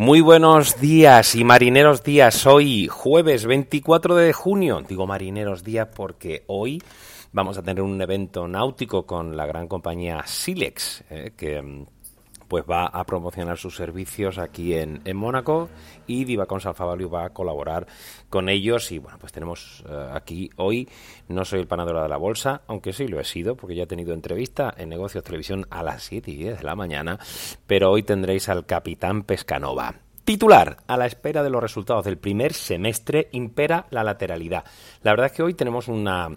Muy buenos días y marineros días. Hoy, jueves 24 de junio. Digo marineros días porque hoy vamos a tener un evento náutico con la gran compañía Silex, eh, que mm, pues va a promocionar sus servicios aquí en, en Mónaco y Divacon Salfavalio va a colaborar con ellos y bueno pues tenemos eh, aquí hoy no soy el panadero de la bolsa aunque sí lo he sido porque ya he tenido entrevista en Negocios Televisión a las 7 y 10 de la mañana pero hoy tendréis al capitán Pescanova Titular, a la espera de los resultados del primer semestre impera la lateralidad. La verdad es que hoy tenemos una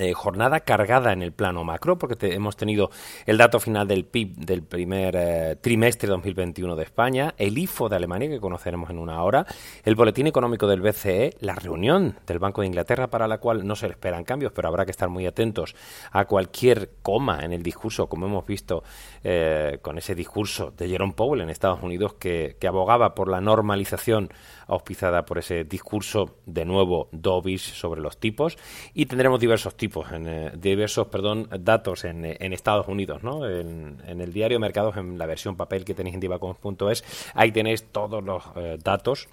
eh, jornada cargada en el plano macro, porque hemos tenido el dato final del PIB del primer eh, trimestre de 2021 de España, el IFO de Alemania, que conoceremos en una hora, el boletín económico del BCE, la reunión del Banco de Inglaterra, para la cual no se esperan cambios, pero habrá que estar muy atentos a cualquier coma en el discurso, como hemos visto eh, con ese discurso de Jerome Powell en Estados Unidos, que, que abogaba por la normalización auspiciada por ese discurso de nuevo dovish sobre los tipos. Y tendremos diversos tipos en, eh, diversos perdón datos en, eh, en Estados Unidos ¿no? en, el diario Mercados en la versión papel que tenéis en divacons.es ahí tenéis todos los eh, datos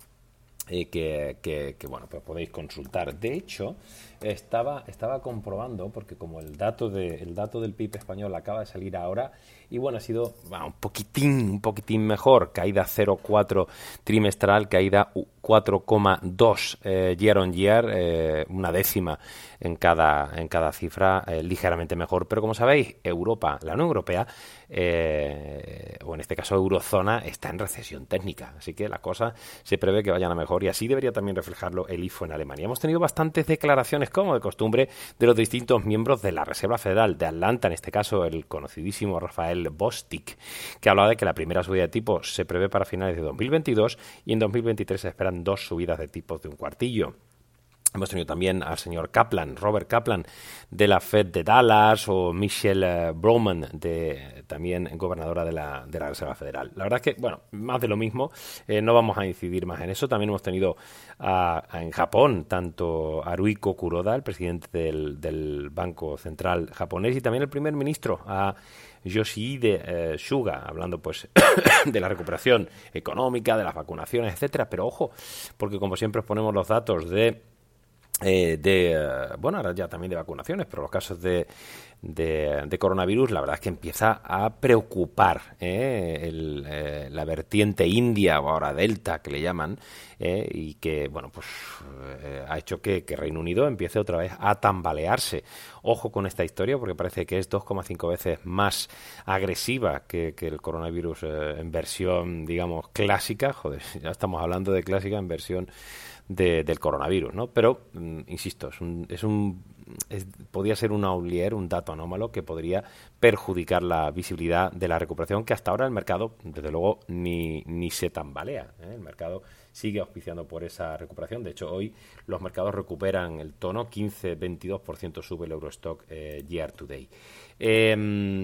que, que- que, bueno pues podéis consultar de hecho estaba estaba comprobando porque como el dato de el dato del PIB español acaba de salir ahora y bueno ha sido un poquitín un poquitín mejor. Caída 0,4 trimestral caída u- 4,2 eh, year on year eh, una décima en cada en cada cifra eh, ligeramente mejor. Pero como sabéis Europa la Unión Europea eh, o en este caso eurozona está en recesión técnica. Así que la cosa se prevé que vayan a mejor y así debería también reflejarlo el IFO en Alemania. Hemos tenido bastantes declaraciones como de costumbre de los distintos miembros de la Reserva Federal de Atlanta en este caso el conocidísimo Rafael Bostic que hablaba de que la primera subida de tipos se prevé para finales de 2022 y en 2023 se esperan dos subidas de tipos de un cuartillo Hemos tenido también al señor Kaplan, Robert Kaplan, de la Fed de Dallas, o Michelle eh, Broman, también gobernadora de la, de la Reserva Federal. La verdad es que, bueno, más de lo mismo, eh, no vamos a incidir más en eso. También hemos tenido en Japón tanto Haruiko Kuroda, el presidente del, del Banco Central japonés, y también el primer ministro, a Yoshihide eh, Suga, hablando pues de la recuperación económica, de las vacunaciones, etcétera. Pero ojo, porque como siempre os ponemos los datos de eh, de, eh, bueno, ahora ya también de vacunaciones, pero los casos de, de, de coronavirus, la verdad es que empieza a preocupar eh, el, la vertiente india o ahora delta que le llaman y que, bueno, pues ha hecho que, que Reino Unido empiece otra vez a tambalearse. Ojo con esta historia porque parece que es 2,5 veces más agresiva que, que el coronavirus en versión, digamos, clásica. Joder, ya estamos hablando de clásica en versión de- del coronavirus, ¿no? Pero, mm, insisto, es un, es un es- podría ser un outlier, un dato anómalo que podría perjudicar la visibilidad de la recuperación que hasta ahora el mercado, desde luego, ni, ni se tambalea. ¿eh? El mercado sigue auspiciando por esa recuperación. De hecho, hoy los mercados recuperan el tono, 15-22% sube el Eurostock eh, year to day. Eh,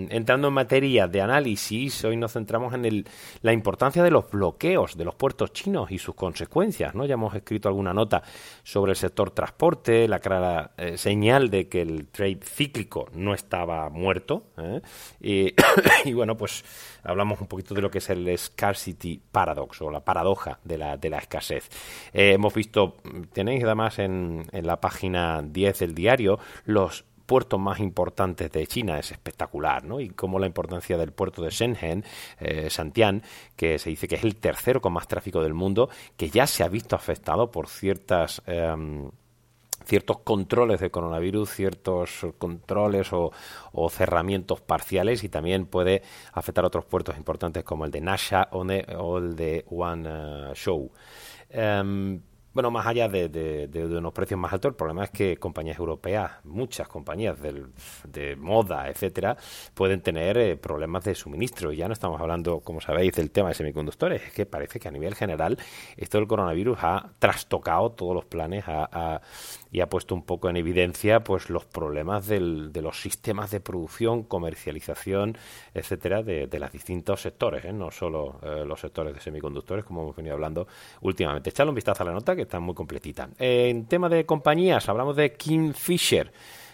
entrando en materia de análisis, hoy nos centramos en el- la importancia de los bloqueos de los puertos chinos y sus consecuencias. ¿no? Ya hemos escrito alguna nota sobre el sector transporte, la clara eh, señal de que el trade cíclico no estaba muerto. ¿eh? Y, bueno, pues hablamos un poquito de lo que es el scarcity paradox o la paradoja de la, escasez. Eh, hemos visto, tenéis además en la página 10 del diario, los puertos más importantes de China. Es espectacular, ¿no? Y como la importancia del puerto de Shenzhen, eh, Santian, que se dice que es el tercero con más tráfico del mundo, que ya se ha visto afectado por ciertas... Em, ciertos controles de coronavirus, ciertos controles o, cerramientos parciales y también puede afectar a otros puertos importantes como el de Nasha o, el de Show. Em, bueno, más allá de, unos precios más altos, el problema es que compañías europeas, muchas compañías de moda, etcétera, pueden tener eh, problemas de suministro. Ya no estamos hablando, como sabéis, del tema de semiconductores. Es que parece que a nivel general esto del coronavirus ha trastocado todos los planes y ha puesto un poco en evidencia pues los problemas de los sistemas de producción, comercialización, etcétera, de, los distintos sectores, ¿eh? no solo eh, los sectores de semiconductores, como hemos venido hablando últimamente. Echadle un vistazo a la nota está muy completita. en tema de compañías, hablamos de Kingfisher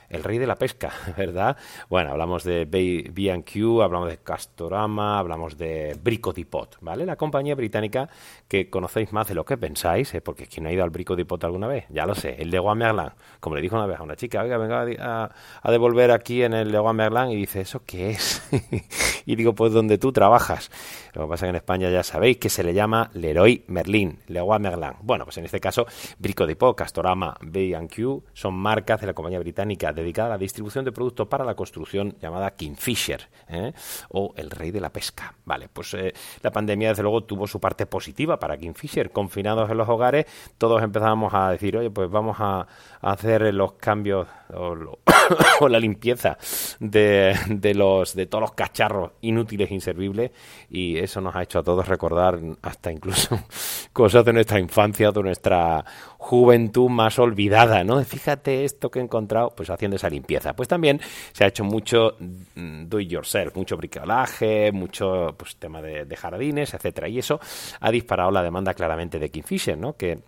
el rey de la pesca, ¿verdad? Bueno, hablamos de B&Q, hablamos de Castorama, hablamos de Brico Depot, ¿vale? La compañía británica que conocéis más de lo que pensáis, ¿eh? porque quien ha ido al Brico Depot alguna vez, ya lo sé, el de Merlin, como le dijo una vez a una chica, oiga, venga a, a devolver aquí en el de Merlin, y dice, ¿eso qué es? y digo, pues donde tú trabajas. Lo que pasa es que en España ya sabéis que se le llama Leroy Merlin, Leroy Merlin. Bueno, pues en este caso, Brico Depot, Castorama, B&Q son marcas de la compañía británica dedicada a la distribución de productos para la construcción llamada Kingfisher ¿eh? o el rey de la pesca. Vale, pues eh, la pandemia desde luego tuvo su parte positiva para Kingfisher. Confinados en los hogares, todos empezábamos a decir, oye, pues vamos a, hacer los cambios o, la limpieza de, de, los, de todos los cacharros inútiles e inservibles y eso nos ha hecho a todos recordar hasta incluso cosas de nuestra infancia, de nuestra juventud más olvidada, ¿no? Fíjate esto que he encontrado, pues haciendo esa limpieza. Pues también se ha hecho mucho mm, do it yourself, mucho bricolaje, mucho pues tema de, jardines, etcétera, y eso ha disparado la demanda claramente de Kingfisher, ¿no? Que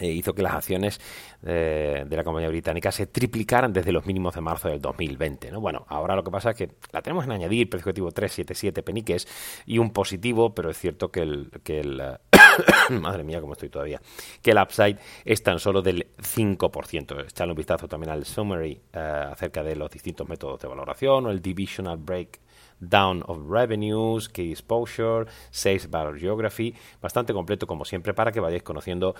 eh, hizo que las acciones eh, de la compañía británica se triplicaran desde los mínimos de marzo del 2020. ¿no? Bueno, ahora lo que pasa es que la tenemos en añadir, precio objetivo 377 peniques y un positivo, pero es cierto que el, que el madre mía, cómo estoy todavía, que el upside es tan solo del 5%. Echadle un vistazo también al summary eh, acerca de los distintos métodos de valoración o el divisional break Down of Revenues, Key Exposure, Sales Bar Geography, bastante completo como siempre para que vayáis conociendo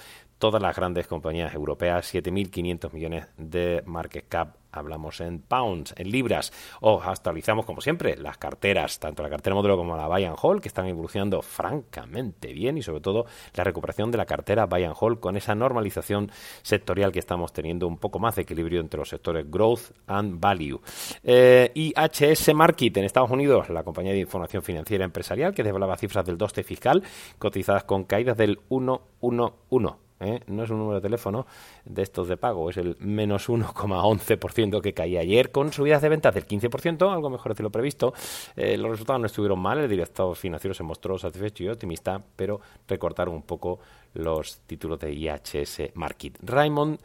todas las grandes compañías europeas, 7.500 millones de market cap hablamos en pounds, en libras, o actualizamos como siempre las carteras, tanto la cartera modelo como la Buy and Hold, que están evolucionando francamente bien y sobre todo la recuperación de la cartera Buy and Hold con esa normalización sectorial que estamos teniendo un poco más de equilibrio entre los sectores growth and value. Eh, IHS Market en Estados Unidos, la compañía de información financiera empresarial que desvelaba cifras del 2 fiscal cotizadas con caídas del 111 ¿eh? no es un número de teléfono de estos de pago, es el menos 1,11% que caía ayer, con subidas de ventas del 15%, algo mejor de lo previsto. Eh, los resultados no estuvieron mal, el director financiero se mostró satisfecho y optimista, pero recortaron un poco los títulos de IHS Market. Raymond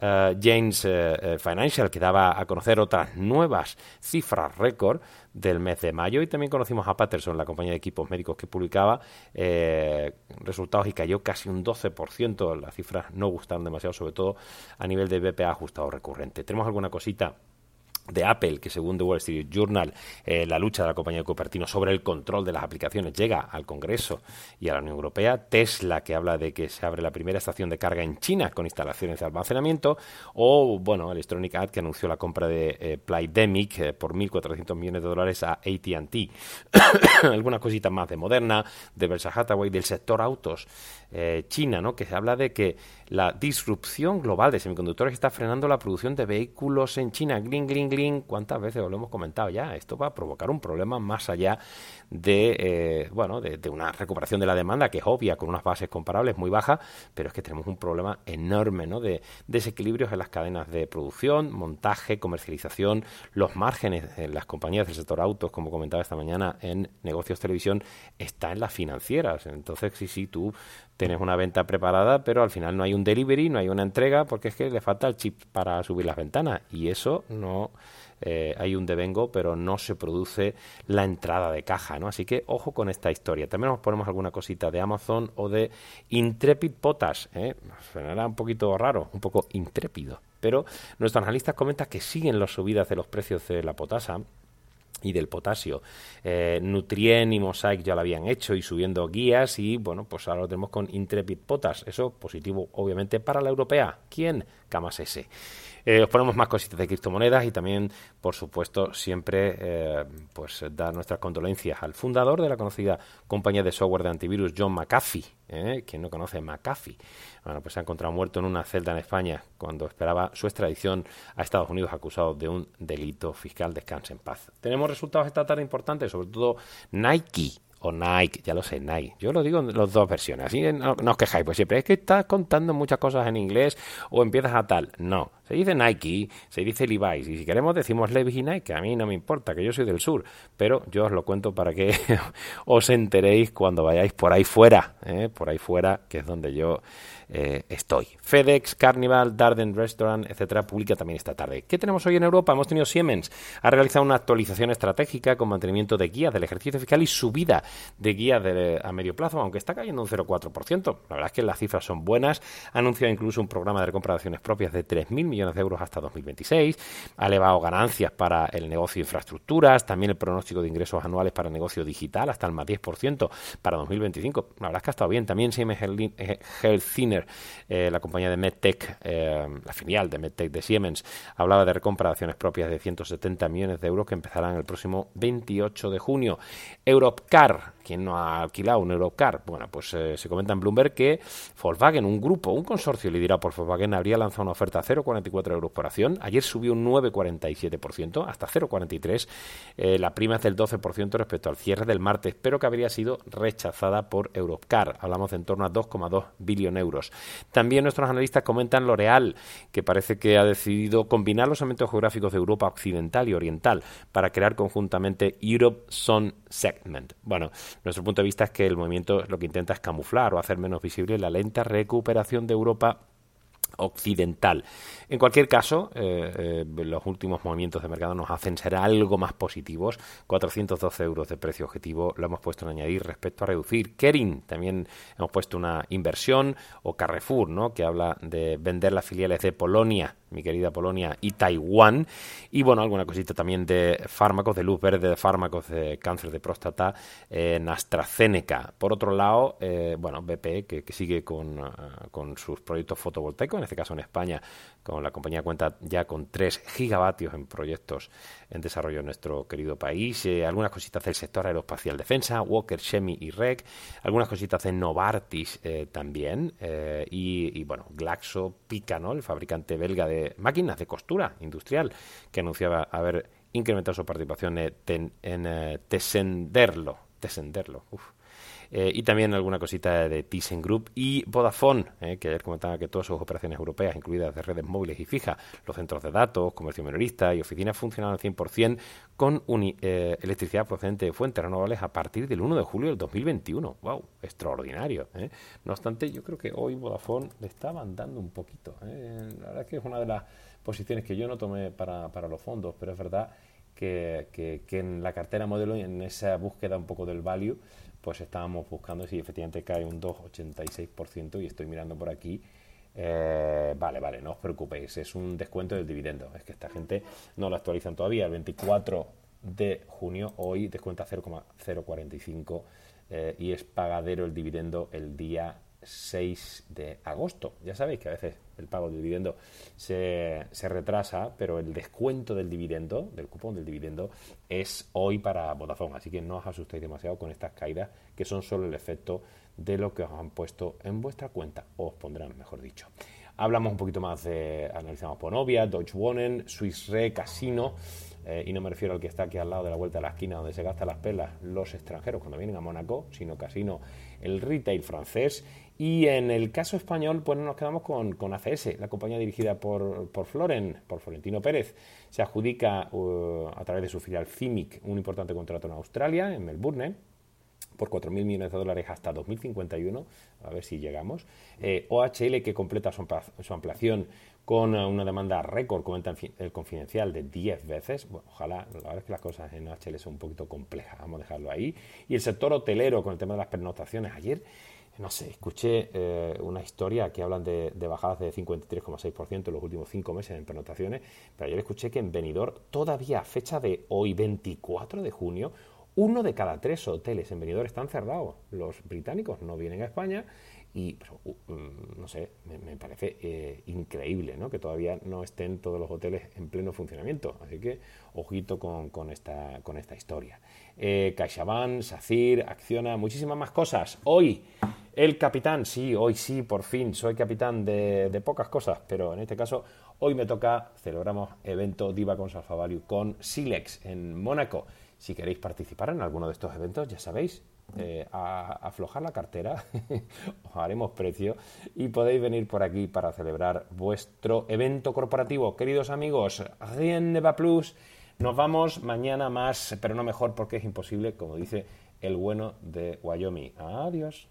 eh, James Financial, que daba a conocer otras nuevas cifras récord del mes de mayo y también conocimos a Patterson, la compañía de equipos médicos que publicaba resultados y cayó casi un 12%. Las cifras no gustaron demasiado, sobre todo a nivel de BPA ajustado recurrente. Tenemos alguna cosita de Apple, que según The Wall Street Journal, eh, la lucha de la compañía de Cupertino sobre el control de las aplicaciones llega al Congreso y a la Unión Europea, Tesla, que habla de que se abre la primera estación de carga en China con instalaciones de almacenamiento, o, bueno, Electronic Arts, que anunció la compra de eh, Playdemic eh, por 1.400 millones de dólares a AT&T. Algunas cositas más de Moderna, de Berkshire Hathaway, del sector autos, China, ¿no? que se habla de que la disrupción global de semiconductores está frenando la producción de vehículos en China. Green. ¿Cuántas veces lo hemos comentado ya? Esto va a provocar un problema más allá de, eh, bueno, de, una recuperación de la demanda que es obvia, con unas bases comparables muy bajas, pero es que tenemos un problema enorme ¿no? de desequilibrios en las cadenas de producción, montaje, comercialización, los márgenes en las compañías del sector autos, como comentaba esta mañana en negocios televisión, está en las financieras. Entonces, sí, sí, tú tienes una venta preparada, pero al final no hay un delivery, no hay una entrega, porque es que le falta el chip para subir las ventanas. Y eso no eh, hay un devengo, pero no se produce la entrada de caja, ¿no? Así que ojo con esta historia. También nos ponemos alguna cosita de Amazon o de Intrepid Potash, ¿eh? Suena un poquito raro, un poco intrépido pero nuestros analistas comentan que siguen las subidas de los precios de la potasa y del potasio. Eh, Nutrien y Mosaic ya lo habían hecho y subiendo guías y bueno, pues ahora lo tenemos con Intrepid Potas. Eso positivo obviamente para la europea. ¿Quién? Camas S. Eh, os ponemos más cositas de criptomonedas y también, por supuesto, siempre eh, pues dar nuestras condolencias al fundador de la conocida compañía de software de antivirus, John McAfee. ¿eh? Quien no conoce McAfee. Bueno, pues se ha encontrado muerto en una celda en España cuando esperaba su extradición a Estados Unidos acusado de un delito fiscal. Descanse en paz. Tenemos resultados esta tarde importantes, sobre todo Nike o Nike, ya lo sé, Nike. Yo lo digo en las dos versiones, así no, os quejáis, pues siempre es que estás contando muchas cosas en inglés o empiezas a tal. No, se dice Nike, se dice Levi's, y si queremos decimos Levi's y Nike, a mí no me importa, que yo soy del sur, pero yo os lo cuento para que os enteréis cuando vayáis por ahí fuera, ¿eh? por ahí fuera, que es donde yo eh, estoy. FedEx, Carnival, Darden Restaurant, etcétera, publica también esta tarde. ¿Qué tenemos hoy en Europa? Hemos tenido Siemens, ha realizado una actualización estratégica con mantenimiento de guías del ejercicio fiscal y subida de guías a medio plazo, aunque está cayendo un 0,4%. La verdad es que las cifras son buenas. Ha anunciado incluso un programa de recompra de acciones propias de 3.000 millones de euros hasta 2026. Ha elevado ganancias para el negocio de infraestructuras, también el pronóstico de ingresos anuales para el negocio digital hasta el más 10% para 2025. La verdad es que ha estado bien. También Siemens Health eh, la compañía de MedTech, eh, la filial de MedTech de Siemens, hablaba de recompra de acciones propias de 170 millones de euros que empezarán el próximo 28 de junio. Europcar, ¿quién no ha alquilado un Europcar? Bueno, pues eh, se comenta en Bloomberg que Volkswagen, un grupo, un consorcio liderado por Volkswagen, habría lanzado una oferta a 0,44 euros por acción. Ayer subió un 9,47%, hasta 0,43. la prima es del 12% respecto al cierre del martes, pero que habría sido rechazada por Europcar. Hablamos de en torno a 2,2 billones euros. También nuestros analistas comentan L'Oreal, que parece que ha decidido combinar los elementos geográficos de Europa occidental y oriental para crear conjuntamente Europe Sun Segment. Bueno, nuestro punto de vista es que el movimiento lo que intenta es camuflar o hacer menos visible la lenta recuperación de Europa occidental. En cualquier caso, eh, eh, los últimos movimientos de mercado nos hacen ser algo más positivos. 412 euros de precio objetivo lo hemos puesto en añadir respecto a reducir. Kering también hemos puesto una inversión o Carrefour, ¿no? que habla de vender las filiales de Polonia mi querida Polonia, y Taiwán. Y bueno, alguna cosita también de fármacos, de luz verde, de fármacos de cáncer de próstata en AstraZeneca. Por otro lado, eh, bueno, BP, que, sigue con, ah, con, sus proyectos fotovoltaicos, en este caso en España, con la compañía cuenta ya con 3 gigavatios en proyectos en desarrollo en nuestro querido país. Eh, algunas cositas del sector aeroespacial defensa, Walker, Chemi y REC. Algunas cositas de Novartis eh, también. y, y, bueno, Glaxo, Pica, el fabricante belga de máquinas de costura industrial, que anunciaba haber incrementado su participación en, en eh, Tesenderlo. Eh, y también alguna cosita de ThyssenKrupp y Vodafone, eh, que ayer comentaba que todas sus operaciones europeas, incluidas de redes móviles y fijas, los centros de datos, comercio minorista y oficinas funcionan al 100% con eh, electricidad procedente de fuentes renovables a partir del 1 de julio del 2021. ¡Wow! Extraordinario. No obstante, yo creo que hoy Vodafone le está mandando un poquito. La verdad es que es una de las posiciones que yo no tomé para, los fondos, pero es verdad que, que, en la cartera modelo, en esa búsqueda un poco del value, pues estábamos buscando si efectivamente cae un 2,86% y estoy mirando por aquí. Eh, vale, vale, no os preocupéis, es un descuento del dividendo. Es que esta gente no lo actualizan todavía. El 24 de junio, hoy descuenta 0,045 eh, y es pagadero el dividendo el día 6 de agosto. Ya sabéis que a veces el pago del dividendo se, retrasa, pero el descuento del dividendo, del cupón del dividendo, es hoy para Vodafone. Así que no os asustéis demasiado con estas caídas, que son solo el efecto de lo que os han puesto en vuestra cuenta, o os pondrán, mejor dicho. Hablamos un poquito más de, analizamos Ponovia, Deutsche Wohnen, Swiss Re, Casino, eh, y no me refiero al que está aquí al lado de la vuelta de la esquina donde se gastan las pelas los extranjeros cuando vienen a Mónaco, sino Casino, el retail francés y en el caso español, pues nos quedamos con, con ACS, la compañía dirigida por, por, Floren, por Florentino Pérez. Se adjudica uh, a través de su filial CIMIC un importante contrato en Australia, en Melbourne, por 4.000 millones de dólares hasta 2051, a ver si llegamos. Eh, OHL que completa su, ampliación con una demanda récord, comenta el confidencial, de 10 veces. Bueno, ojalá, la verdad es que las cosas en OHL son un poquito complejas, vamos a dejarlo ahí. Y el sector hotelero con el tema de las pernotaciones. Ayer no sé, escuché eh, una historia que hablan de, de bajadas de 53,6% en los últimos cinco meses en pernotaciones, pero ayer escuché que en Benidorm, todavía a fecha de hoy, 24 de junio, uno de cada tres hoteles en Benidorm están cerrados. Los británicos no vienen a España y, mm, no sé, me, parece eh, increíble ¿no? que todavía no estén todos los hoteles en pleno funcionamiento. Así que, ojito con, con esta, con esta historia. Eh, CaixaBank, SACIR, Acciona, muchísimas más cosas. Hoy, el capitán, sí, hoy sí, por fin, soy capitán de, de pocas cosas, pero en este caso, hoy me toca, celebramos evento Diva con Salfa Value con Silex en Mónaco. Si queréis participar en alguno de estos eventos, ya sabéis, eh, a, aflojar la cartera, os haremos precio y podéis venir por aquí para celebrar vuestro evento corporativo. Queridos amigos, Rien ne plus. Nos vamos mañana más, pero no mejor porque es imposible, como dice el bueno de Wyoming. Adiós.